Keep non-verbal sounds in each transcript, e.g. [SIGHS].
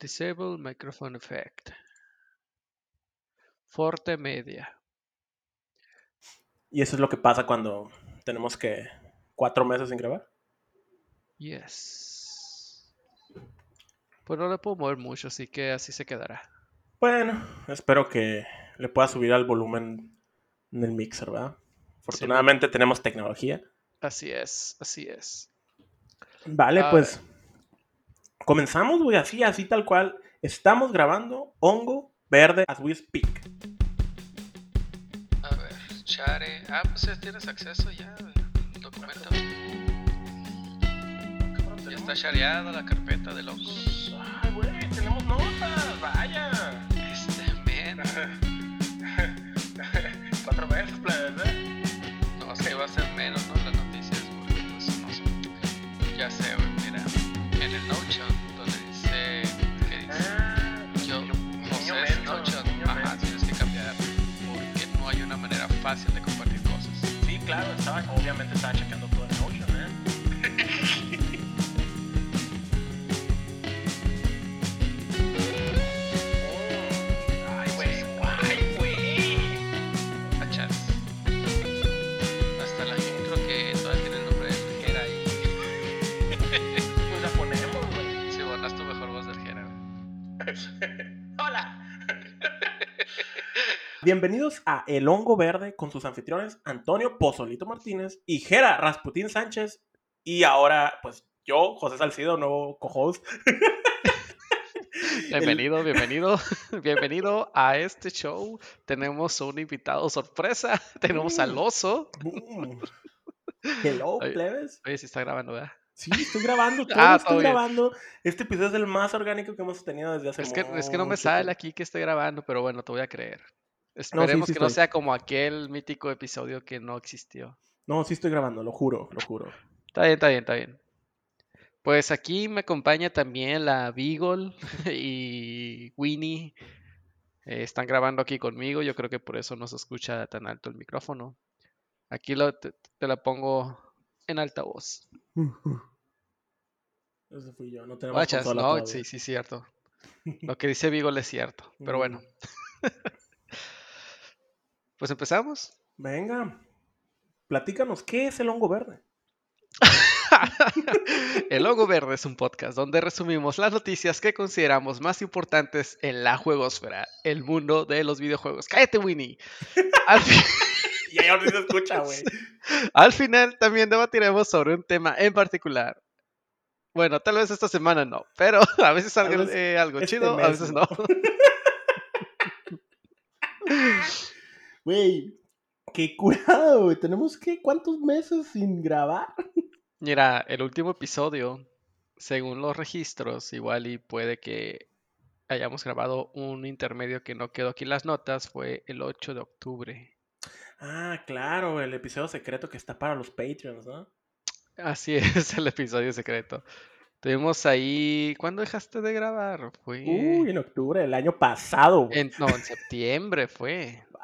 Disable microphone effect. Forte media. Y eso es lo que pasa cuando tenemos que cuatro meses sin grabar. Yes. Pues no le puedo mover mucho, así que así se quedará. Bueno, espero que le pueda subir al volumen en el mixer, ¿verdad? Afortunadamente tenemos tecnología. Así es, así es. Vale, A pues comenzamos, güey, así, así tal cual. Estamos grabando hongo verde as we speak. A ver, Chare. Ah, pues tienes acceso ya. Documento. Ya está shareada la carpeta del hongo. Ay, güey, tenemos notas, vaya. Este, men. [LAUGHS] Cuatro veces, plebes, ¿eh? No, es que va a ser menos, ¿no? Las noticias, porque pues no son. Ya sé, Notion, donde dice. ¿Qué dice? Ah, Yo, José menso, Notion. Ajá, tienes que cambiar. Porque no hay una manera fácil de compartir cosas. Sí, claro, estaba, obviamente estaba checando Bienvenidos a El Hongo Verde con sus anfitriones Antonio Pozolito Martínez y Jera Rasputín Sánchez. Y ahora, pues yo, José Salcido, nuevo co-host. [LAUGHS] Bienvenido, bienvenido, [LAUGHS] bienvenido a este show. Tenemos un invitado sorpresa. [LAUGHS] Tenemos al oso. Boom. Hello, Ay. plebes. Oye, si está grabando, ¿verdad? Sí, estoy grabando, todo Ah, estoy bien. grabando. Este episodio es el más orgánico que hemos tenido desde hace Es que, es que no me sale aquí que esté grabando, pero bueno, te voy a creer. Esperemos sí que no sea como aquel mítico episodio que no existió. No, sí estoy grabando, lo juro, lo juro. Está bien, está bien, está bien. Pues aquí me acompaña también la Beagle [LAUGHS] y Winnie. Eh, están grabando aquí conmigo. Yo creo que por eso no se escucha tan alto el micrófono. Aquí lo, te, te la pongo en altavoz. [LAUGHS] Ese fui yo, no tenemos consola no, todavía. sí, sí, cierto. [LAUGHS] Lo que dice Beagle es cierto. Pero bueno, Mm. Pues empezamos. Venga, platícanos, ¿qué es el hongo verde? [LAUGHS] El Logo Verde es un podcast donde resumimos las noticias que consideramos más importantes en la juegosfera, el mundo de los videojuegos. ¡Cállate, Winnie! Al, fi- Y ahí ahora sí se escucha, güey. [LAUGHS] al final también debatiremos sobre un tema en particular. Bueno, tal vez esta semana no, pero [LAUGHS] a veces Tal algo, eh, algo este chido, a veces no. no. Güey, qué curado, güey. Tenemos que, ¿cuántos meses sin grabar? Mira, el último episodio, según los registros, igual y puede que hayamos grabado un intermedio que no quedó aquí en las notas, fue el 8 de octubre. Ah, claro, el episodio secreto que está para los Patreons, ¿no? Así [LAUGHS] es, el episodio secreto. Tuvimos ahí. ¿Cuándo dejaste de grabar? Fue. Uy, en octubre del año pasado, güey. en- no, en septiembre fue. [LAUGHS]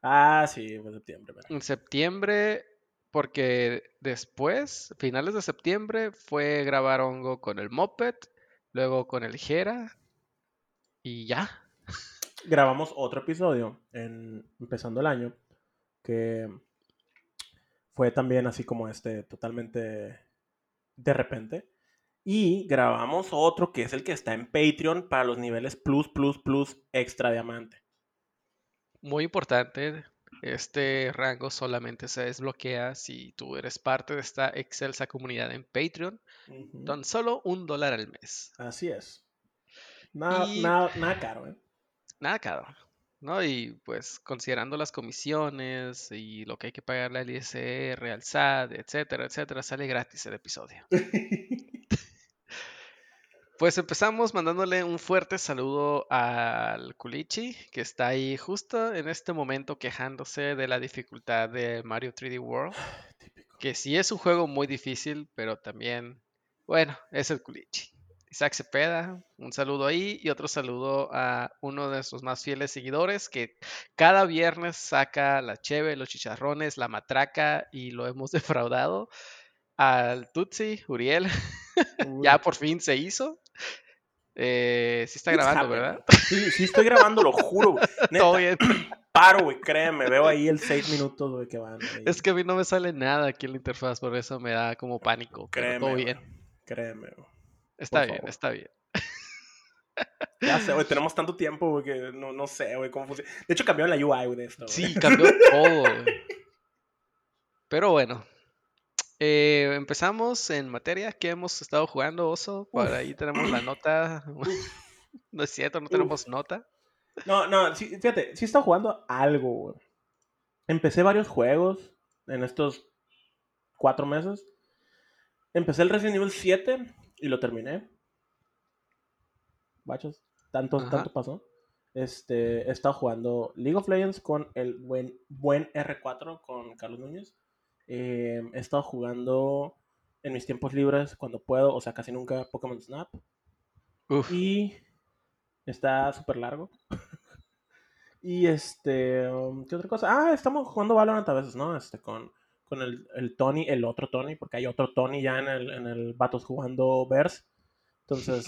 Ah, sí, fue septiembre, pero- En septiembre, porque después, finales de septiembre, fue grabar hongo con el Moped, luego con el Jera, y ya. [LAUGHS] grabamos otro episodio en, empezando el año que fue también así como este, totalmente de repente. Y grabamos otro que es el que está en Patreon para los niveles plus, plus, plus extra diamante. Muy importante. Este rango solamente se desbloquea si tú eres parte de esta excelsa comunidad en Patreon. Tan solo un dólar al mes. Así es. Nada, Y- nada, nada caro, ¿eh? Nada caro, ¿no? Y pues considerando las comisiones y lo que hay que pagarle al ISR, al SAT, etcétera, etcétera, sale gratis el episodio. [LAUGHS] Pues empezamos mandándole un fuerte saludo al Culichi, que está ahí justo en este momento quejándose de la dificultad de Mario 3D World, [SIGHS] Típico. que sí es un juego muy difícil, pero también, bueno, es el Culichi. Isaac Cepeda, un saludo ahí y otro saludo a uno de nuestros más fieles seguidores que cada viernes saca la cheve, los chicharrones, la matraca y lo hemos [LAUGHS] defraudado. Al Tutsi, Uriel, [LAUGHS] ya por fin se hizo. Eh, sí está It's grabando, happening. ¿verdad? Sí, sí estoy grabando, lo juro. [LAUGHS] Neta, Todo bien. paro, güey, créeme. Veo ahí el 6 minutos, güey, que van. ahí. Es que a mí no me sale nada aquí en la interfaz, por eso me da como pánico. Créeme, todo bien. Créeme, güey. Está por bien, favor. está bien. Ya sé, güey, [LAUGHS] tenemos tanto tiempo, güey, que no, no sé, güey, cómo funciona. De hecho, cambiaron la UI, güey, de esto. güey. Sí, cambió todo. güey. [LAUGHS] Pero bueno. Eh, empezamos en materia que hemos estado jugando, Oso. Por Uf. ahí tenemos la nota. [COUGHS] [LAUGHS] No es cierto, no tenemos nota. No, no, sí, fíjate, sí he estado jugando algo, güey. Empecé varios juegos en estos cuatro meses. Empecé el Resident Evil 7 y lo terminé. Bachos, tanto, Ajá. tanto pasó. Este, he estado jugando League of Legends con el buen, buen R4 con Carlos Núñez. Eh, he estado jugando en mis tiempos libres cuando puedo, o sea, casi nunca Pokémon Snap. Uf, Y está súper largo. [LAUGHS] y este, um, ¿qué otra cosa? Ah, estamos jugando Valorant a veces, ¿no? Este, con, con el, el Tony, el otro Tony, porque hay otro Tony ya en el, en el Vatos jugando Verse. Entonces,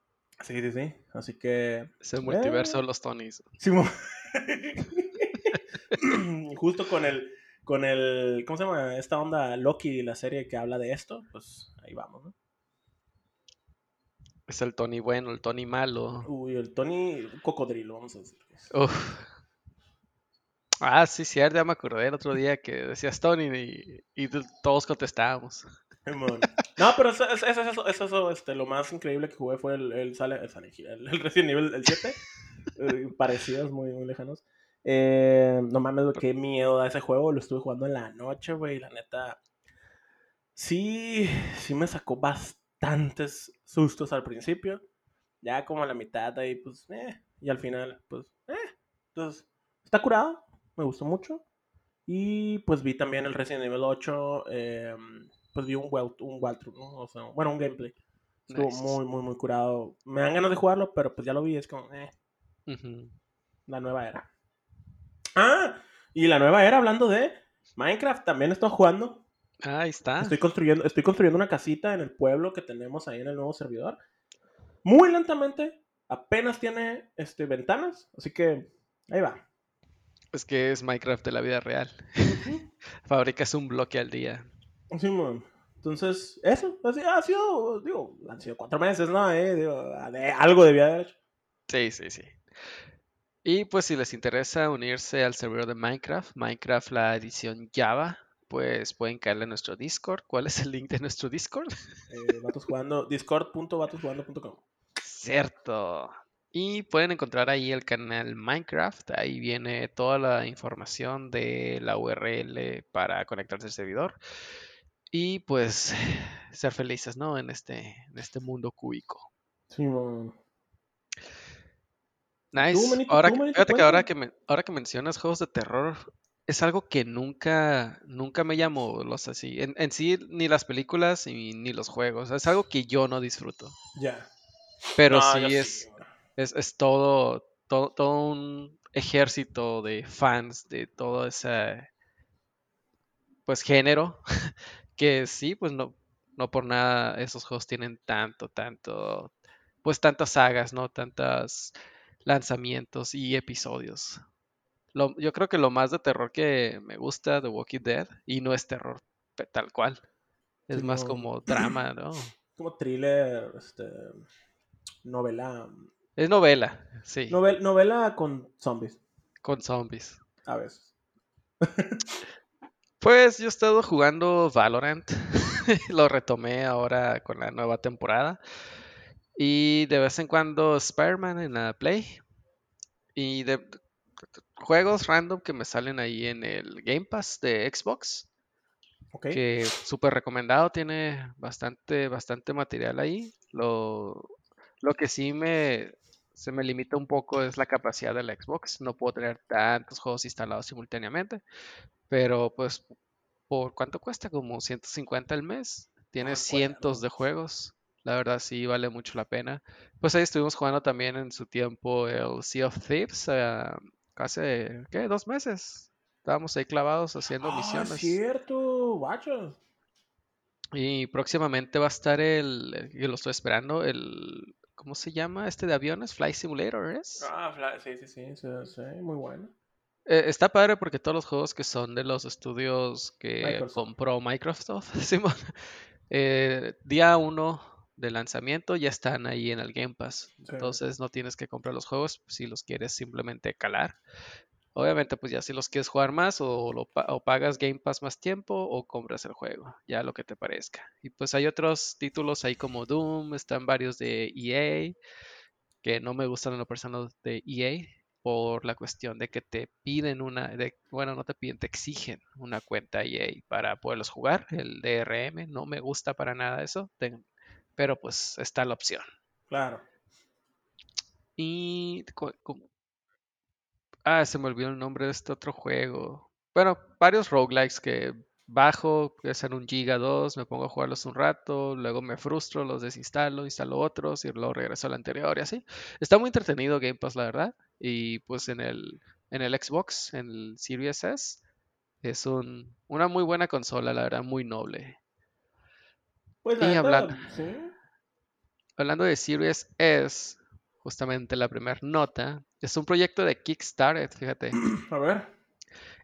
[LAUGHS] sí, sí, sí. Así que, es el multiverso de Eh. los Tonys. sí, [LAUGHS] justo con el, con el, ¿cómo se llama? Esta onda Loki, la serie que habla de esto, pues ahí vamos, ¿no? Es el Tony bueno, el Tony malo. Uy, el Tony cocodrilo, vamos a decir. Uf. Ah, sí, cierto, ya me acordé el otro día que decías Tony y, y todos contestábamos. No, pero eso, eso, eso, eso, eso, eso, este, lo más increíble que jugué fue el, el, Sale- el, el, el Resident Evil el 7. [LAUGHS] eh, parecidos, muy, muy lejanos. Eh, no mames, güey, qué miedo da ese juego. Lo estuve jugando en la noche, güey. La neta. Sí, sí me sacó bastantes sustos al principio. Ya como a la mitad ahí, pues, eh. Y al final, pues, eh. Entonces, está curado. Me gustó mucho. Y pues vi también el Resident Evil 8. eh, pues vi un, well, un walkthrough, ¿no? O sea, bueno, un gameplay. Estuvo Nice. muy, muy, muy curado. Me dan ganas de jugarlo, pero pues ya lo vi. Es como, eh, la nueva era. Ah, y la nueva era, hablando de Minecraft, también estoy jugando. Ah, Ahí está. Estoy construyendo, estoy construyendo una casita en el pueblo que tenemos ahí en el nuevo servidor. Muy lentamente, apenas tiene este, ventanas, así que ahí va. Es que es Minecraft de la vida real. [LAUGHS] Fabricas un bloque al día. Sí, man. Entonces, eso, así ha sido, digo, han sido cuatro meses, ¿no? Eh, digo, algo debía haber hecho. Sí, sí, sí. Y pues si les interesa unirse al servidor de Minecraft, Minecraft la edición Java, pues pueden caerle a nuestro Discord. ¿Cuál es el link de nuestro Discord? Eh, jugando, discord.vatosjugando.com. Cierto. Y pueden encontrar ahí el canal Minecraft. Ahí viene toda la información de la URL para conectarse al servidor. Y pues ser felices, ¿no? En este, en este mundo cúbico. Sí, man. Nice. manito, ahora, manito, fíjate que ahora que, me- ahora que mencionas juegos de terror, es algo que nunca, nunca me llamó los así. En, en sí, ni las películas y ni los juegos. Es algo que yo no disfruto. Ya. Pero No, sí es, es, es todo, todo, todo un ejército de fans de todo ese pues género. [LAUGHS] Que sí, pues no, no por nada esos juegos tienen tanto, tanto, pues tantas sagas, ¿no? Tantos lanzamientos y episodios. Lo- yo creo que lo más de terror que me gusta de Walking Dead, y no es terror tal cual, es más como [CLEARS THROAT] drama, ¿no? Como thriller, este, novela. Es novela, sí, Novel- novela con zombies, con zombies. a veces. [LAUGHS] Pues yo he estado jugando Valorant, [LAUGHS] lo retomé ahora con la nueva temporada. Y de vez en cuando Spider-Man en la Play. Y de juegos random que me salen ahí en el Game Pass de Xbox. Ok. Que súper recomendado, tiene bastante, bastante material ahí. Lo, lo que sí me, se me limita un poco es la capacidad del Xbox. No puedo tener tantos juegos instalados simultáneamente. Pero pues, ¿por cuánto cuesta? Como 150 al mes. Tiene me cientos de juegos. La verdad sí vale mucho la pena. Pues ahí estuvimos jugando también en su tiempo el Sea of Thieves. eh, hace, ¿qué? Dos meses. Estábamos ahí clavados haciendo Ah, misiones. cierto, guachos. Y próximamente va a estar el, yo lo estoy esperando, el ¿cómo se llama? Este de aviones, Flight Simulator, ¿es? Ah, sí, sí, sí, sí, sí, muy bueno. Eh, está padre porque todos los juegos que son de los estudios que Microsoft. compró Microsoft, [LAUGHS] Simón, eh, día uno de lanzamiento ya están ahí en el Game Pass. Sí. Entonces no tienes que comprar los juegos si los quieres simplemente calar. Obviamente, pues ya si los quieres jugar más o, lo pa- o pagas Game Pass más tiempo o compras el juego, ya lo que te parezca. Y pues hay otros títulos ahí como Doom, están varios de EA, que no me gustan en lo personal de EA por la cuestión de que te piden una, de, bueno, no te piden, te exigen una cuenta EA para poderlos jugar, el DRM, no me gusta para nada eso, pero pues está la opción. Claro. Y Ah, se me olvidó el nombre de este otro juego. Bueno, varios roguelikes que bajo, que sean un giga 2, me pongo a jugarlos un rato, luego me frustro, los desinstalo, instalo otros y luego regreso al anterior y así. Está muy entretenido Game Pass, la verdad. Y pues en el, en el Xbox, en el Series S, es un, una muy buena consola, la verdad, muy noble. Pues la Y hablando- sí. Hablando de Series S, justamente la primera nota, es un proyecto de Kickstarter, fíjate. [CLEARS THROAT] A ver.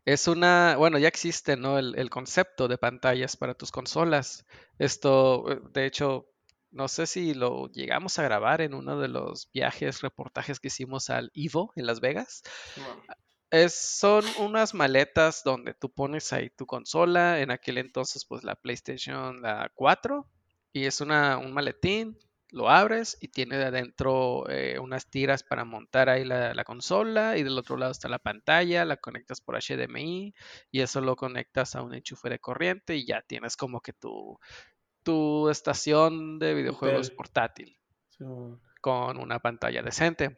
Es una, bueno, ya existe, ¿no? El, el concepto de pantallas para tus consolas. Esto, eh, de hecho, no sé si lo llegamos a grabar en uno de los viajes, reportajes que hicimos al Evo en Las Vegas. Es, son unas maletas donde tú pones ahí tu consola, en aquel entonces pues la PlayStation la 4, y es una, un maletín, lo abres y tiene de adentro eh, unas tiras para montar ahí la, la consola y del otro lado está la pantalla, la conectas por HDMI y eso lo conectas a un enchufe de corriente y ya tienes como que tu, tu estación de videojuegos portátil con una pantalla decente.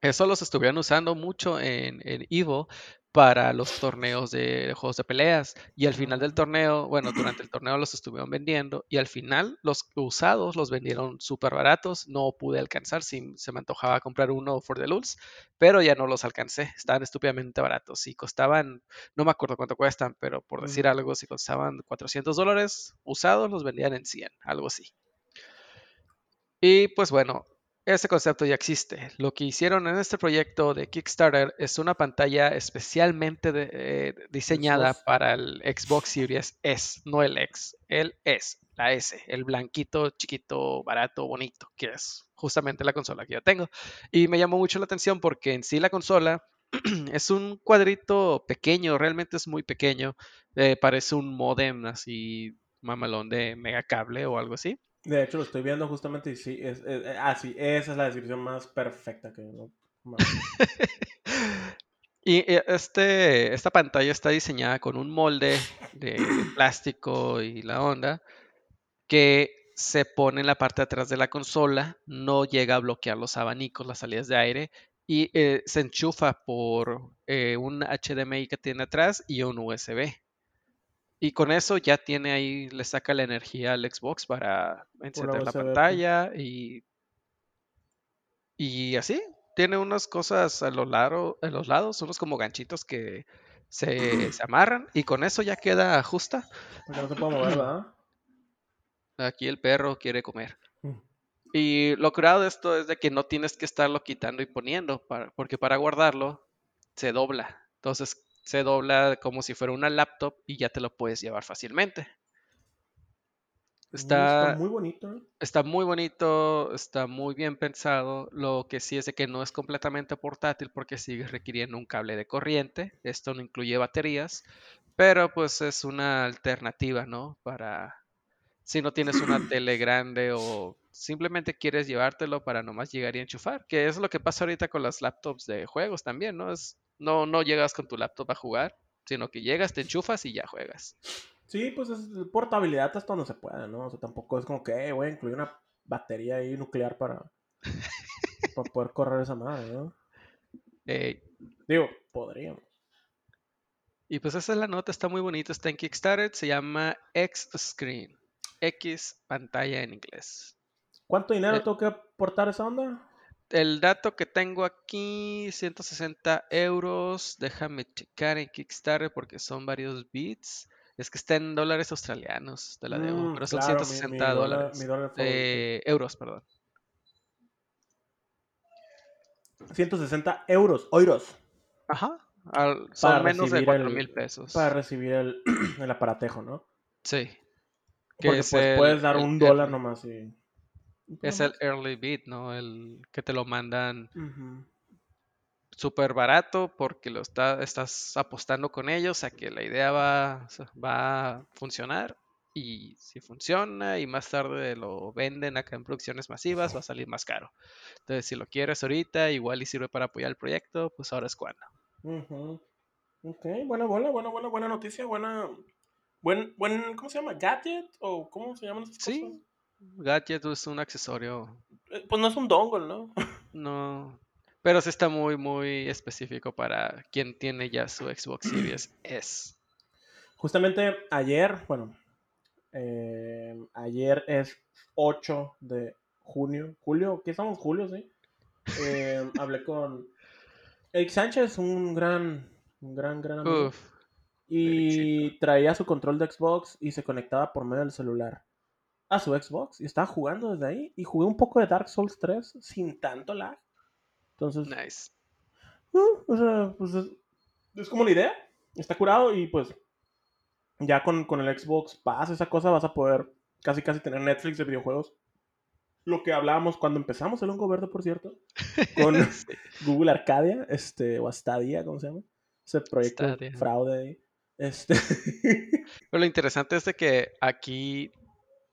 Eso los estuvieron usando mucho en, en Evo para los torneos de juegos de peleas. Y al final del Ah. torneo, bueno, [CLEARS THROAT] durante el torneo los estuvieron vendiendo. Y al final los usados los vendieron súper baratos. No pude alcanzar, si se me antojaba comprar uno for the lulz, pero ya no los alcancé. Estaban estúpidamente baratos. Y costaban, no me acuerdo cuánto cuestan, pero por decir Mm. algo, si costaban 400 dólares usados, los vendían en 100, algo así. Y pues bueno, ese concepto ya existe. Lo que hicieron en este proyecto de Kickstarter es una pantalla especialmente de- eh, diseñada Xbox. para el Xbox Series S, no el X, el S, la S, el blanquito, chiquito, barato, bonito, que es justamente la consola que yo tengo. Y me llamó mucho la atención porque en sí la consola [CLEARS THROAT] es un cuadrito pequeño, realmente es muy pequeño, eh, parece un modem así mamalón de megacable o algo así. De hecho, lo estoy viendo justamente y sí, es, es- eh, ah, esa es la descripción más perfecta que no. mames. [LAUGHS] Y eh, este, esta pantalla está diseñada con un molde de, de plástico y la onda que se pone en la parte de atrás de la consola, no llega a bloquear los abanicos, las salidas de aire y eh, se enchufa por eh, un HDMI que tiene atrás y un USB. Y con eso ya tiene ahí, le saca la energía al Xbox para encender la pantalla y, y así. Tiene unas cosas a, lo lado, a los lados, unos como ganchitos que se, se amarran y con eso ya queda justa. Porque no se puede mover, ¿verdad? Aquí el perro quiere comer. Mm. Y lo curado de esto es de que no tienes que estarlo quitando y poniendo, para- porque para guardarlo se dobla. Entonces se dobla como si fuera una laptop y ya te lo puedes llevar fácilmente. Está, muy bonito. ¿eh? está muy bonito, está muy bien pensado. Lo que sí es de que no es completamente portátil porque sigue requiriendo un cable de corriente. Esto no incluye baterías, pero pues es una alternativa, ¿no? Para si no tienes una [CLEARS THROAT] tele grande o simplemente quieres llevártelo para nomás llegar y enchufar, que es lo que pasa ahorita con las laptops de juegos también, ¿no? Es, no, no llegas con tu laptop a jugar, sino que llegas, te enchufas y ya juegas. Sí, pues es portabilidad hasta donde se pueda, ¿no? O sea, tampoco es como que "Eh, voy a incluir una batería ahí nuclear para, [LAUGHS] para poder correr esa madre, ¿no? Eh, Digo, podríamos. y pues esa es la nota, está muy bonito, está en Kickstarter, se llama X Screen, X pantalla en inglés. ¿Cuánto dinero Eh. tengo que aportar esa onda? El dato que tengo aquí, 160 euros. Déjame checar en Kickstarter porque son varios bits. Es que está en dólares australianos, te la debo. Mm, pero son claro, mi- 160 mi dólar- dólares. dólar. Eh, euros, perdón. 160 euros, euros, Ajá. al- son Para menos de recibir 4 el- mil pesos. para recibir el, [CLEARS THROAT] el aparatejo, ¿no? Sí. Que Porque es pues el- puedes dar el un dólar nomás y... Es el early bit, ¿no? El que te lo mandan Ujú. súper barato porque lo está, estás apostando con ellos a que la idea va, va a funcionar y si funciona y más tarde lo venden acá en producciones masivas va a salir más caro. Entonces si lo quieres ahorita igual y sirve para apoyar el proyecto, pues ahora es cuando. Ujú. Ok, buena, buena, buena, buena, buena noticia, buena... Buen, buen, ¿cómo se llama? ¿Gadget? ¿O cómo se llaman esas cosas? Gadget es un accesorio, Eh, Pues no es un dongle, ¿no? [LAUGHS] no, pero sí está muy muy específico para quien tiene ya su Xbox Series S. Justamente ayer, bueno, eh, ayer es 8 de junio, julio, ¿qué estamos? Julio, sí. Eh, [LAUGHS] hablé con Eric Sánchez, un gran, un gran, gran amigo. Uf, y traía su control de Xbox y se conectaba por medio del celular a su Xbox y estaba jugando desde ahí. Y jugué un poco de Dark Souls 3 sin tanto lag. Entonces, nice. Uh, o sea, pues es, es como la idea. Está curado y pues ya con, con el Xbox Pass, esa cosa, vas a poder casi casi tener Netflix de videojuegos. Lo que hablábamos cuando empezamos el hongo verde, por cierto, [LAUGHS] con. Google Arcadia, este, o Stadia, ¿cómo se llama? Ese proyecto Stadia. fraude ahí. Este, [LAUGHS] Pero lo interesante es de que aquí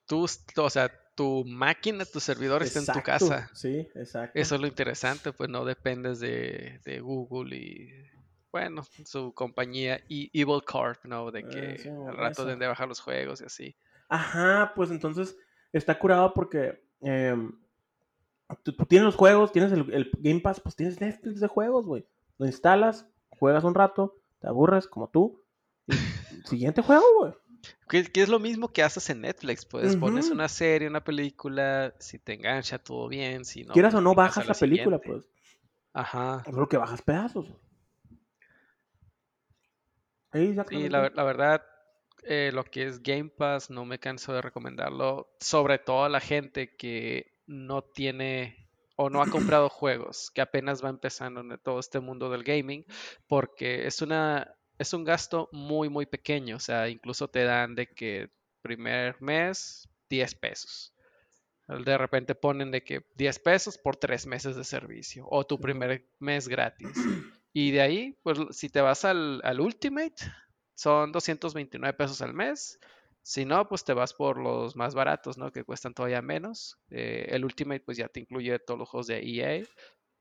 tú, o sea, tu máquina, tu servidor está en tu casa. Sí, exacto. Eso es lo interesante, pues no dependes de, de Google y, bueno, su compañía E- Evil Corp, ¿no? De que sí, al rato deben de bajar los juegos y así. Ajá, pues entonces está curado porque em, tú, tú tienes los juegos, tienes el, el Game Pass, pues tienes Netflix de juegos, güey. Lo instalas, juegas un rato, te aburres como tú. Y [LAUGHS] siguiente juego, güey. Que, que es lo mismo que haces en Netflix, pues pones una serie, una película, si te engancha todo bien, si no. Quieras pues, o no, bajas la película, pues. Ajá. Solo que bajas pedazos. Sí, exactamente. la, la verdad, eh, lo que es Game Pass, no me canso de recomendarlo, sobre todo a la gente que no tiene o no ha comprado [CLEARS THROAT] juegos, que apenas va empezando en todo este mundo del gaming, porque es una es un gasto muy muy pequeño, o sea, incluso te dan de que primer mes 10 pesos. De repente ponen de que 10 pesos por 3 meses de servicio o tu primer mes gratis. Y de ahí, pues si te vas al, al Ultimate, son 229 pesos al mes. Si no, pues te vas por los más baratos, ¿no? Que cuestan todavía menos. Eh, el Ultimate, pues ya te incluye todos los juegos de EA.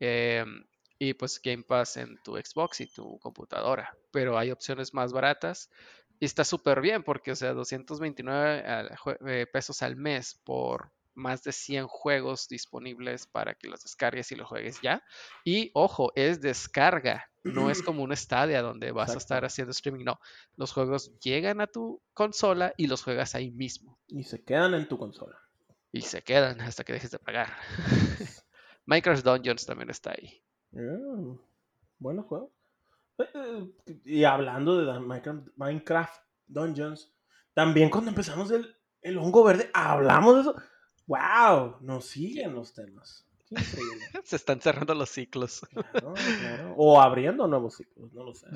em, y pues Game Pass en tu Xbox y tu computadora. Pero hay opciones más baratas. Y está súper bien porque, o sea, 229 al jue- eh, pesos al mes por más de 100 juegos disponibles para que los descargues y los juegues ya. Y ojo, es descarga, no es como un Stadia donde vas a estar haciendo streaming, no. Los juegos llegan a tu consola y los juegas ahí mismo. Y se quedan en tu consola. Y se quedan hasta que dejes de pagar. [LAUGHS] Minecraft Dungeons también está ahí. Yeah, Buenos juegos. Eh, eh, Y hablando de Minecraft, Dungeons, también cuando empezamos el, el hongo verde, hablamos de eso. ¡Wow! Nos siguen los temas. [LAUGHS] Se están cerrando los ciclos. Claro, claro. O abriendo nuevos ciclos, no lo sé.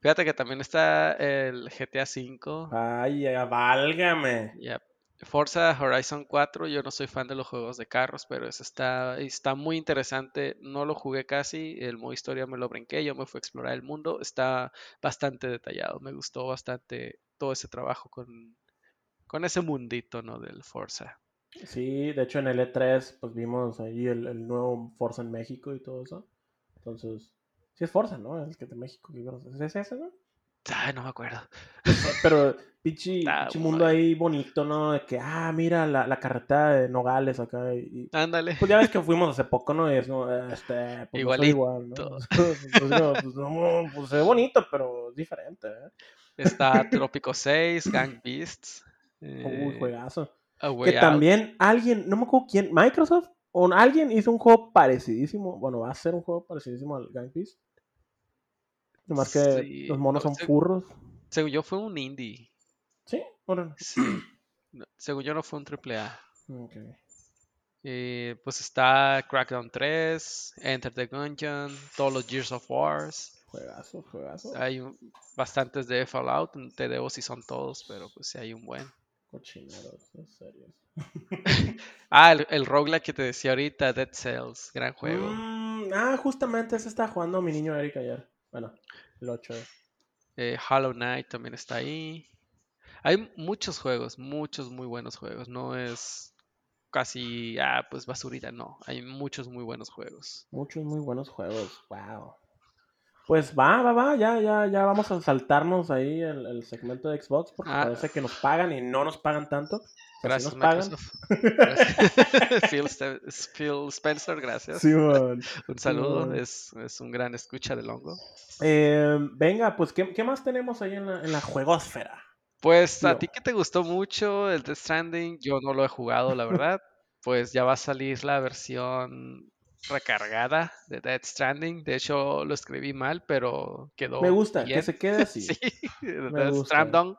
Fíjate que también está el GTA V. Ay, válgame. Yep. Forza Horizon 4, yo no soy fan de los juegos de carros, pero ese está, está muy interesante. No lo jugué casi, el modo historia me lo brinqué, yo me fui a explorar el mundo. Está bastante detallado, me gustó bastante todo ese trabajo con, con ese mundito, ¿no? Del Forza. Sí, de hecho en el E3 pues vimos ahí el, el nuevo Forza en México y todo eso. Entonces, sí es Forza, ¿no? El que de México. ¿Es ese, no? Ay, no me acuerdo. Pero pinche, [LAUGHS] Ah, pinche mundo ahí bonito, ¿no? De que, ah, mira la, la carretera de Nogales acá. Y, Ándale. pues ya ves que [LAUGHS] fuimos hace poco, ¿no? Y es como, este, pues no soy igual, ¿no? [LAUGHS] Igualito. Pues, pues, no, pues es bonito, pero es diferente, ¿eh? Está Trópico 6, Gang Beasts. Uy, eh, juegazo. A Way Que Out. también alguien, no me acuerdo quién, Microsoft o alguien hizo un juego parecidísimo. Bueno, va a ser un juego parecidísimo al Gang Beasts. Nomás que Sí, los monos no, son furros. Según yo fue un indie. ¿Sí? Órale. Sí. No, según yo no fue un triple A. Ok. Eh, pues está Crackdown 3, Enter the Gungeon, todos los Gears of Wars. Juegazo, juegazo. Hay un- bastantes de Fallout, te debo si son todos, pero pues sí hay un buen. Cochineros, en serio. [LAUGHS] Ah, el, el roguelike que te decía ahorita, Dead Cells, gran juego. Mm, ah, justamente ese está jugando mi niño Eric ayer. Bueno, el 8. Eh, Hollow Knight también está ahí. Hay muchos juegos, muchos muy buenos juegos. No es casi, ah, pues basurita, no. Hay muchos muy buenos juegos. Muchos muy buenos juegos. Wow. Pues va, va, va. Ya, ya, ya vamos a saltarnos ahí el, el segmento de Xbox porque Ah. parece que nos pagan y no nos pagan tanto. Sí Gracias, nos pagan. Microsoft. Gracias. [LAUGHS] Phil, Spencer, gracias. Simón. Un saludo, es, es un gran escucha del hongo. Eh, venga, pues, ¿qué, qué más tenemos ahí en la, en la juegosfera? Pues a ti que te gustó mucho el Death Stranding, yo no lo he jugado, la verdad. [LAUGHS] Pues ya va a salir la versión recargada de Death Stranding. De hecho, lo escribí mal, pero quedó. Me gusta, que se quede así. [LAUGHS] Sí, Me Death. Stranding.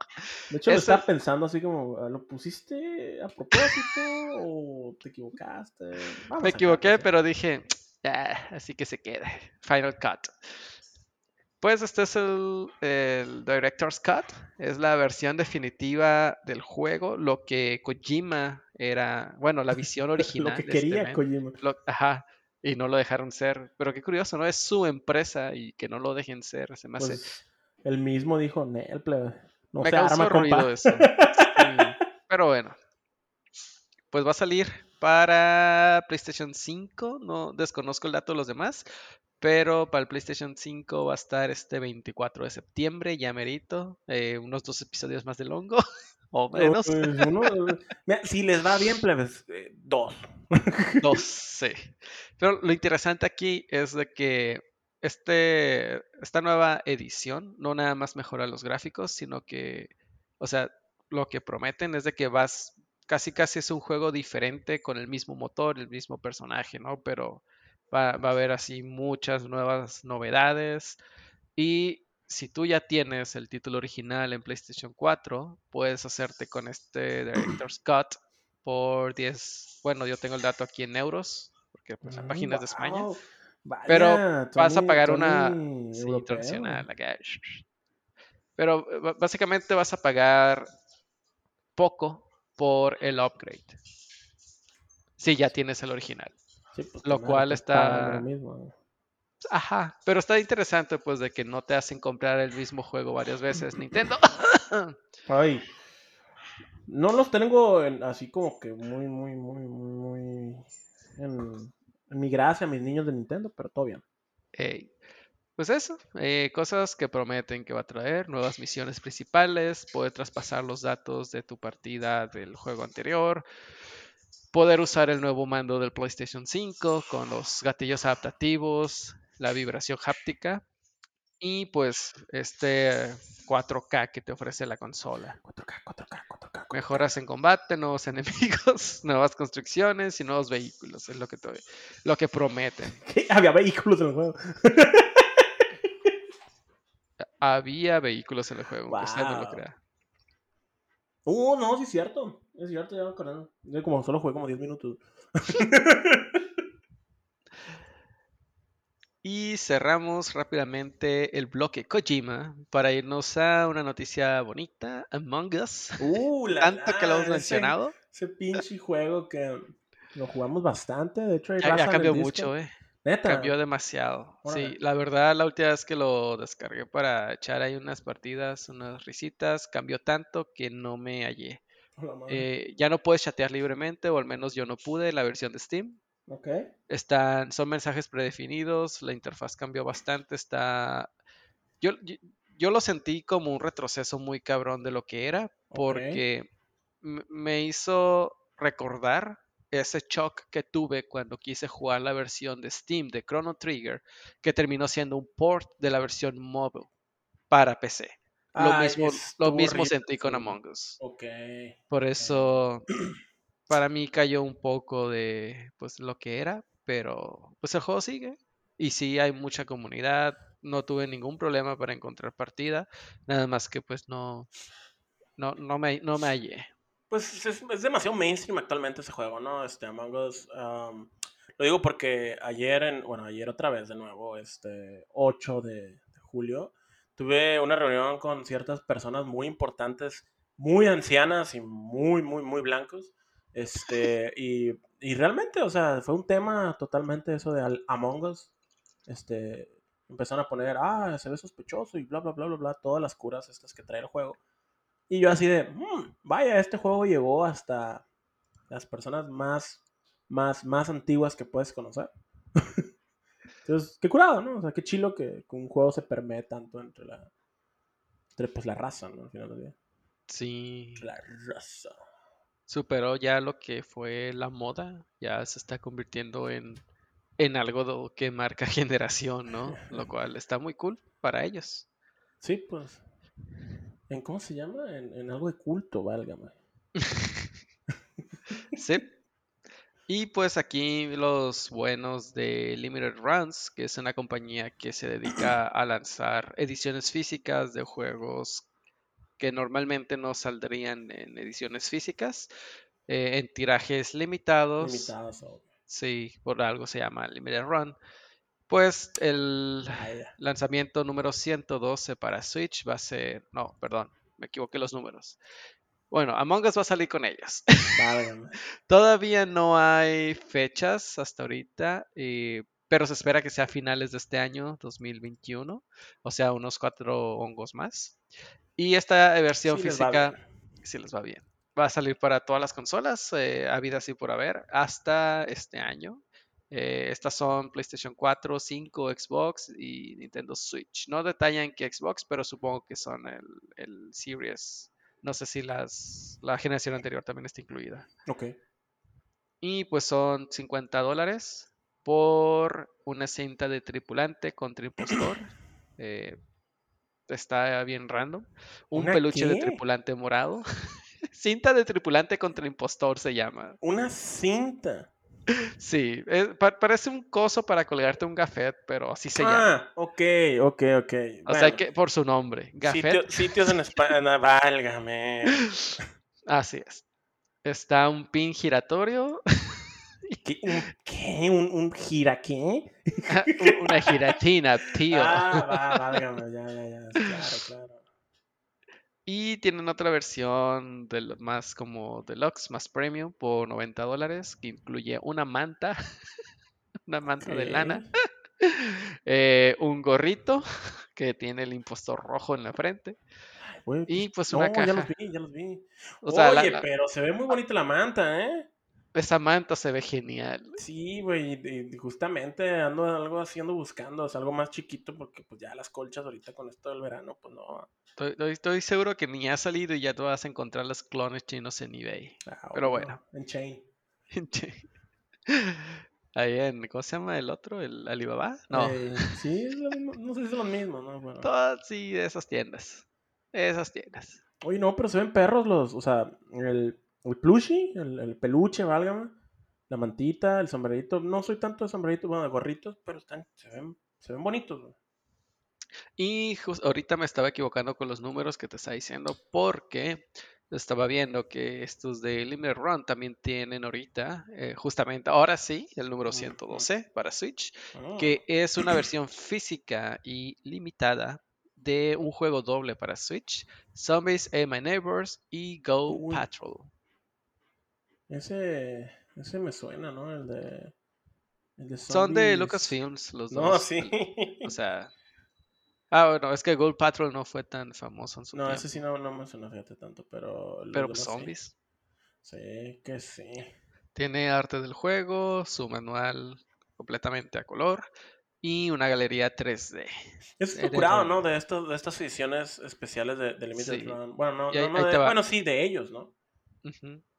De hecho, lo estaba pensando así como, ¿lo pusiste a propósito o te equivocaste? Vamos Me equivoqué, pero dije, "Ah, así que se quede. Final Cut. Pues este es el, el Director's Cut. Es la versión definitiva del juego. Lo que Kojima era, bueno, la visión [LAUGHS] original. Lo que de este quería. Kojima. Lo- ajá. Y no lo dejaron ser. Pero qué curioso, ¿no? Es su empresa y que no lo dejen ser. Se me hace. Pues el mismo dijo, Nel, plebe, no me se arma, ruido compa. eso. Sí, Pero bueno. Pues va a salir para PlayStation 5. No desconozco el dato de los demás. Pero para el PlayStation 5 va a estar este 24 de septiembre, ya merito. eh, unos dos episodios más de longo. [LAUGHS] o menos. Uno- Mira, si les va bien, plebes, eh, dos. [LAUGHS] Dos, sí. Pero lo interesante aquí es de que este, esta nueva edición no nada más mejora los gráficos, sino que, o sea, lo que prometen es de que vas, casi casi es un juego diferente con el mismo motor, el mismo personaje, ¿no? Pero va, va a haber así muchas nuevas novedades. Y si tú ya tienes el título original en PlayStation 4, puedes hacerte con este Director's Cut por 10, bueno, yo tengo el dato aquí en euros, porque pues, la Mm, página es de España. Vaya, pero vas a Tony- pagar una sí, internacional. acá. Pero básicamente vas a pagar poco por el upgrade. Si ya tienes el original. Sí, pues, lo cual está- lo mismo. Ajá, pero está interesante pues de que no te hacen comprar el mismo juego varias veces. Nintendo. Ay, no los tengo en- así como que muy, muy, muy, muy, en, mi gracia, mis niños de Nintendo, pero todo bien. Pues eso, eh, cosas que prometen que va a traer, nuevas misiones principales, poder traspasar los datos de tu partida del juego anterior, poder usar el nuevo mando del PlayStation 5 con los gatillos adaptativos, la vibración háptica y pues este 4K que te ofrece la consola. 4K, 4K, 4K. 4K. Mejoras en combate, nuevos [LAUGHS] enemigos, nuevas construcciones y nuevos vehículos, es lo que, te- lo que prometen. [LAUGHS] ¿Qué? Había vehículos en el juego. [LAUGHS] Había vehículos en el juego, aunque usted no lo Wow. crea. Uh, no, sí es cierto. Es cierto, ya me acordé. Yo como solo jugué como 10 minutos. Y cerramos rápidamente el bloque Kojima para irnos a una noticia bonita, Among Us. Uh, la, Tanto que lo hemos mencionado. Ese pinche juego que lo jugamos bastante. De hecho, Ya, ya cambió mucho, eh. Neta. Cambió demasiado. Sí, la verdad, la última vez que lo descargué para echar ahí unas partidas, unas risitas, cambió tanto que no me hallé. Eh, ya no puedes chatear libremente, o al menos yo no pude, la versión de Steam. Están, son mensajes predefinidos, la interfaz cambió bastante, está... Yo, yo, yo lo sentí como un retroceso muy cabrón de lo que era, porque me hizo recordar ese shock que tuve cuando quise jugar la versión de Steam de Chrono Trigger, que terminó siendo un port de la versión móvil para PC. Lo Ay, mismo, lo mismo sentí con Among Us. Por eso, para mí cayó un poco de pues lo que era, pero pues el juego sigue. Y sí hay mucha comunidad, no tuve ningún problema para encontrar partida, nada más que pues no, no, no me, no me hallé. pues es, demasiado mainstream actualmente ese juego, ¿no? Este, Among Us. um, lo digo porque ayer, en, bueno, ayer otra vez de nuevo, este 8 de, de julio, tuve una reunión con ciertas personas muy importantes, muy ancianas y muy, muy, muy blancos. Este, y, y realmente, o sea, fue un tema totalmente eso de Among Us. Este, empezaron a poner, ah, se ve sospechoso y bla, bla, bla, bla, bla, todas las curas estas que trae el juego. Y yo así de, "Mm, vaya, este juego llegó hasta las personas más, más, más antiguas que puedes conocer. [LAUGHS] Entonces, qué curado, ¿no? O sea, qué chilo que, que un juego se permee tanto entre la, entre pues la raza, ¿no? Al final del día. Sí, La raza. Superó ya lo que fue la moda, ya se está convirtiendo en, en algo que marca [LAUGHS] generación, ¿no? Lo [LAUGHS] cual está muy cool para ellos. Sí, pues. ¿En cómo se llama? En, en algo de culto, válgame. [LAUGHS] Sí. Y pues aquí los buenos de Limited Runs, que es una compañía que se dedica a lanzar ediciones físicas de juegos que normalmente no saldrían en ediciones físicas, eh, en tirajes limitados. Limitadas o. Sí, por algo se llama Limited Run. Pues el Vaya. lanzamiento número 112 para Switch va a ser. No, perdón, me equivoqué los números. Bueno, Among Us va a salir con ellos. [LAUGHS] Todavía no hay fechas hasta ahorita, eh, pero se espera que sea a finales de este año, 2021, o sea, unos cuatro hongos más. Y esta versión Sí física, si les va bien, va a salir para todas las consolas, eh, habidas y por haber, hasta este año. Eh, estas son PlayStation 4, 5, Xbox y Nintendo Switch. No detallan que Xbox, pero supongo que son el, el Series. No sé si las, la generación anterior también está incluida. Ok. Y pues son 50 dólares por una cinta de tripulante contra impostor. [CLEARS THROAT] Eh, está bien random. Un ¿Una peluche de tripulante morado. [LAUGHS] cinta de tripulante contra impostor se llama. Una cinta. Sí, pa- parece un coso para colgarte un gafet, pero así se llama. Ah, ok, ok, ok. O sea, que por su nombre, gafet. Sitio- sitios en España, válgame. [LAUGHS] Así es. Está un pin giratorio, [LAUGHS] [LAUGHS] ¿Qué? ¿Un qué? ¿Un, un gira qué? [LAUGHS] una giratina, tío. Ah, va, [LAUGHS] válgame, ya, ya, ya. Claro, claro. Y tienen otra versión del más como deluxe, más premium, por 90 dólares, que incluye una manta, una manta de lana, eh, un gorrito que tiene el impostor rojo en la frente, güey, y pues, pues una no, ya los caja. vi, ya los vi. O sea, la- Oye, la- pero se ve muy bonita la manta, ¿eh? Esa manta se ve genial. Sí, güey, y- justamente ando algo haciendo buscando, o sea, algo más chiquito, porque pues ya las colchas ahorita con esto del verano, pues no. Estoy, estoy- seguro que ni ha salido y ya tú vas a encontrar los clones chinos en eBay. Ah, Pero bueno, bueno. En chain. [LAUGHS] Ahí en, ¿cómo se llama el otro? ¿El Alibaba? No, Eh, sí, es lo mismo, no sé si es lo mismo, ¿no? Bueno. [LAUGHS] todas sí, de esas tiendas. Esas tiendas. Oye, no, pero se ven perros los, o sea, el, el plushie, el, el peluche, válgame, la mantita, el sombrerito. No soy tanto de sombreritos, bueno, de gorritos, pero están, se ven, se ven bonitos, güey. Y ahorita me estaba equivocando con los números que te estaba diciendo porque estaba viendo que estos de Limited Run también tienen ahorita, eh, justamente ahora sí, el número Ujú. 112 para Switch, Ah, que es una versión física y limitada de un juego doble para Switch, Zombies Ate My Neighbors y Go Uy. Patrol. Ese, ese me suena, ¿no? El de, el de Son de. Lucasfilms los No, dos. sí. O sea... Ah, bueno, es que Gold Patrol no fue tan famoso en su No, tiempo. ese sí no, no me suena, fíjate tanto, pero... Pero pues, zombies. Sí, que sí. Tiene arte del juego, su manual completamente a color y una galería 3D. Eso es lo curado, ¿no? De, estos, de estas ediciones especiales de, de Limited Sí. Run. Bueno, no, ahí- no, no ahí de- bueno, sí, de ellos, ¿no?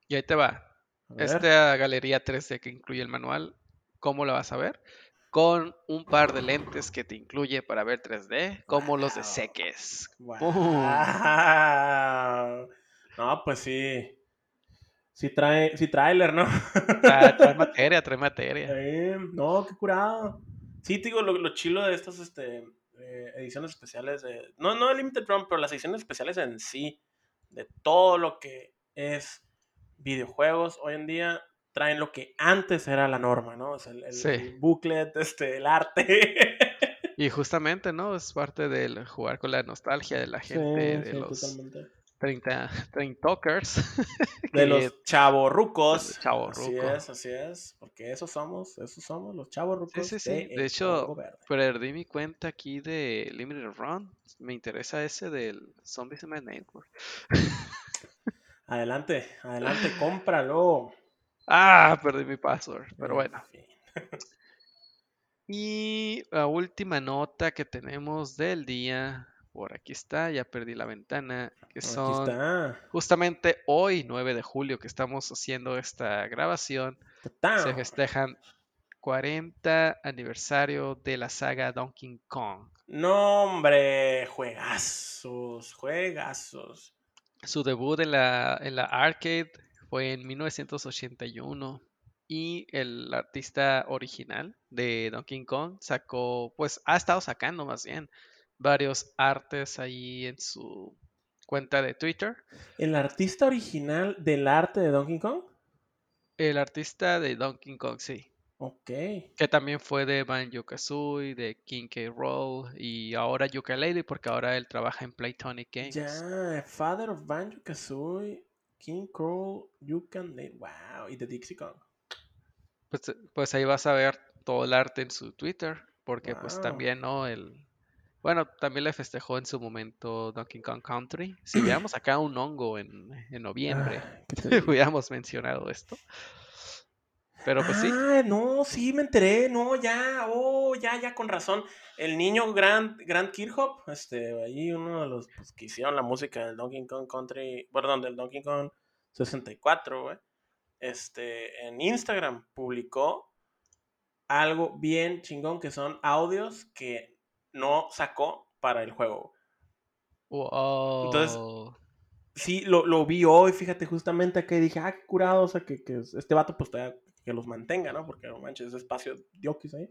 Y ahí te va. Esta galería 3D que incluye el manual, ¿cómo la vas a ver? Con un par de lentes que te incluye para ver 3D, como los de Wow. Seques. No, pues sí. Sí trae, sí trailer, ¿no? [LAUGHS] Trae, trae materia, trae materia. Eh, no, qué curado. Sí, te digo, lo, lo chilo de estas este, eh, ediciones especiales, de, no, no de Limited Run, pero las ediciones especiales en sí, de todo lo que es videojuegos hoy en día traen lo que antes era la norma, ¿no? O sea, el, el- Sí. el booklet, este, el arte. [LAUGHS] Y justamente, ¿no? Es parte del jugar con la nostalgia de la gente, de los totalmente. 30, 30 talkers. De [LAUGHS] los chavorrucos. Así es, así es. Porque esos somos, esos somos los chavorrucos. Sí, sí, sí. de De hecho. Perdí mi cuenta aquí de Limited Run. Me interesa ese del Zombies in My Network. [LAUGHS] Adelante, adelante, cómpralo. Ah, perdí mi password. Pero En bueno. Y la última nota que tenemos del día. Por aquí está, ya perdí la ventana. Que Aquí son está. justamente hoy, 9 de julio, que estamos haciendo esta grabación. Se festejan 40 aniversario de la saga Donkey Kong. No, hombre, juegazos, juegazos. Su debut en la, en la arcade fue en 1981 y el artista original de Donkey Kong sacó, pues ha estado sacando más bien varios artes ahí en su cuenta de Twitter. ¿El artista original del arte de Donkey Kong? El artista de Donkey Kong, sí. Ok. Que también fue de Banjo Kazooie, de King K. Roll y ahora Yooka-Laylee porque ahora él trabaja en Playtonic Games. Ya, Father of Banjo Kazooie, King Can Live. Wow, y de Dixie Kong. Pues, pues ahí vas a ver todo el arte en su Twitter, porque pues también, ¿no? El... Bueno, también le festejó en su momento Donkey Kong Country. Si hubiéramos acá un hongo en, en noviembre, Ay, ¿qué te [LAUGHS] digo? hubiéramos mencionado esto. Pero pues sí, Ah, no, sí, me enteré, no, ya, oh, ya, ya, con razón. El niño Grant, Grant Kirchhoff, este, ahí uno de los pues, que hicieron la música del Donkey Kong Country, perdón, del Donkey Kong 64, güey, este, en Instagram publicó algo bien chingón que son audios que no sacó para el juego. wow. Sí, lo, lo vi hoy, fíjate, justamente acá y dije, ah, qué curado, o sea, que, que este vato pues todavía que los mantenga, ¿no? Porque no manches, ese espacio diokis ahí.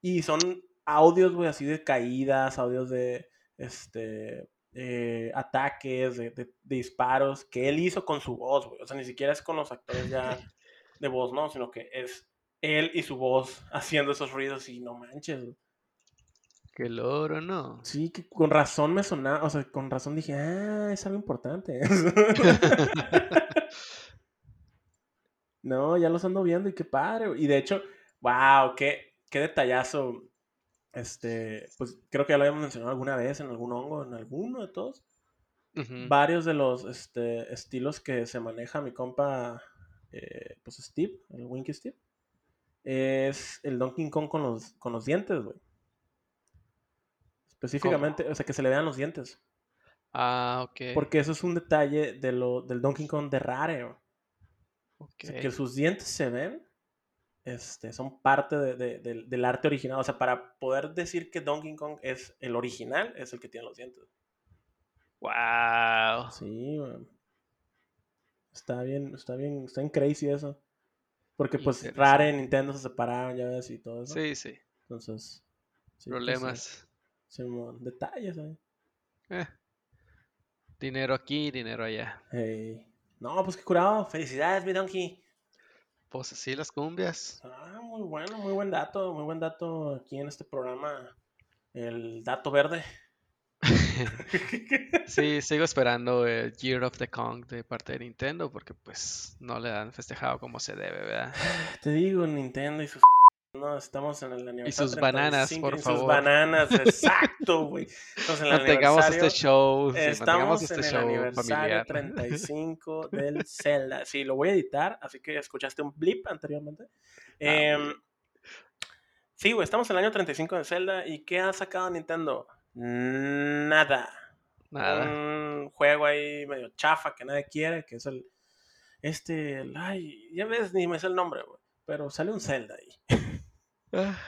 Y son audios, güey, así de caídas, audios de, este, eh, ataques, de, de- de disparos, que él hizo con su voz, güey. O sea, ni siquiera es con los actores ya de voz, ¿no? Sino que es él y su voz [LAUGHS] haciendo esos ruidos y no manches, güey. Qué loro, ¿no? Sí, que con razón me sonaba, o sea, con razón dije, ah, es algo importante. [LAUGHS] [LAUGHS] no, ya los ando viendo y qué padre. Y de hecho, wow, qué, qué detallazo. Este, pues creo que ya lo habíamos mencionado alguna vez en algún hongo, en alguno de todos. Varios de los este, estilos que se maneja mi compa, eh, pues Steve, el Winky Steve, es el Donkey Kong con los, con los dientes, güey. Específicamente, o sea, que se le vean los dientes. Ah, ok. Porque eso es un detalle de lo, del Donkey Kong de Rare. güey. O sea, que sus dientes se ven, este, son parte de- de- del, del arte original. O sea, para poder decir que Donkey Kong es el original, es el que tiene los dientes. Wow. Sí, man. Está bien, está bien, está bien crazy eso. Porque pues. Rare y Nintendo se separaron, ya ves, y todo eso. Sí, sí. Entonces, sí, pues, sí. Problemas. Simón, detalles ahí. Eh. Dinero aquí, dinero allá. Hey. No, pues qué curado. Felicidades, mi Donkey. Pues así las cumbias. Ah, muy bueno, muy buen dato, muy buen dato aquí en este programa. El dato verde. [LAUGHS] Sí, sigo esperando el Year of the Kong de parte de Nintendo porque pues no le han festejado como se debe, ¿verdad? Te digo, Nintendo y sus... No, estamos en el aniversario. sus bananas, 35, por y favor. Sus bananas, [LAUGHS] exacto, güey. Mantengamos este show, sí, Estamos en este el show aniversario familiar. 35 [LAUGHS] del Zelda. Sí, lo voy a editar, así que escuchaste un blip anteriormente. Ah, Em, sí, güey, estamos en el año 35 de Zelda. ¿Y qué ha sacado Nintendo? Nada. Nada. Un juego ahí medio chafa que nadie quiere, que es el. Este. el- ay, ya ves, ni me sé el nombre, güey. Pero sale un Zelda ahí. [LAUGHS] Ah,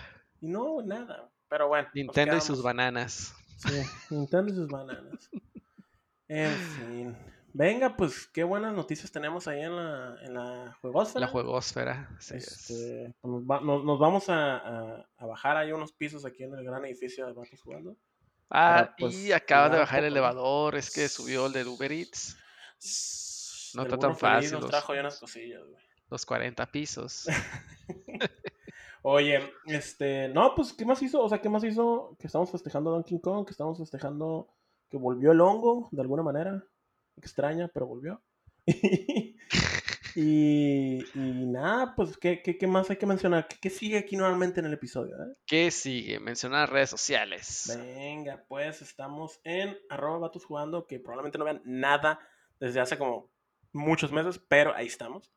Y no, nada. Pero bueno. nos Nintendo y sus bananas. Sí, Nintendo y sus bananas. En fin. Venga, pues qué buenas noticias tenemos ahí en la, en la juegosfera. La juegosfera. es. Este, pues nos, va- nos- nos vamos a, a- a bajar ahí unos pisos aquí en el gran edificio de Vatos Jugando. Ah, pues, y acaba de bajar el elevador, es que subió el de Uber Eats. No está tan fácil Nos los- trajo ya unas cosillas, güey. Los 40 pisos. [LAUGHS] Oye, este, no, pues, ¿qué más hizo? O sea, ¿qué más hizo? Que estamos festejando a Donkey Kong, que estamos festejando que volvió el hongo, de alguna manera. Extraña, pero volvió. [LAUGHS] y, y nada, pues, ¿qué, qué, qué más hay que mencionar? ¿Qué, qué sigue aquí normalmente en el episodio? eh? ¿Qué sigue? Mencionar redes sociales. Venga, pues, estamos en arroba vatos jugando, que probablemente no vean nada desde hace como muchos meses, pero ahí estamos.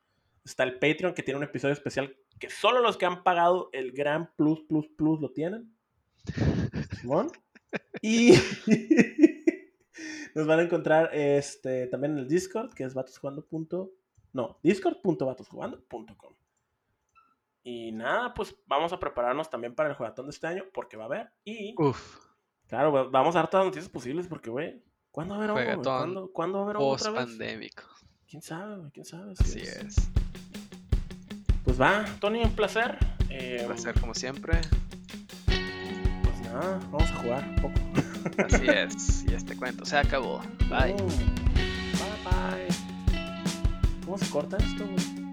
Está el Patreon, que tiene un episodio especial que solo los que han pagado el gran plus, plus, plus lo tienen. Simón. Y [LAUGHS] nos van a encontrar este, también en el Discord, que es vatosjugando. punto- No, discord.vatosjugando.com. Y nada, pues vamos a prepararnos también para el jugatón de este año, porque va a haber. Y Uf, claro, va- vamos a dar todas las noticias posibles, porque, güey, ¿cuándo va a haber? Juegatón ¿Cuándo, ¿cuándo va a haber hongo post otra vez? pandémico. ¿Quién sabe, güey? ¿Quién sabe? Sí Así es. es. Pues va, Tony, un placer. Eh, Un placer como siempre. Pues nada, vamos a jugar un poco. [LAUGHS] Así es. Y este cuento se acabó. Bye. Boom. Bye bye. ¿Cómo se corta esto, güey?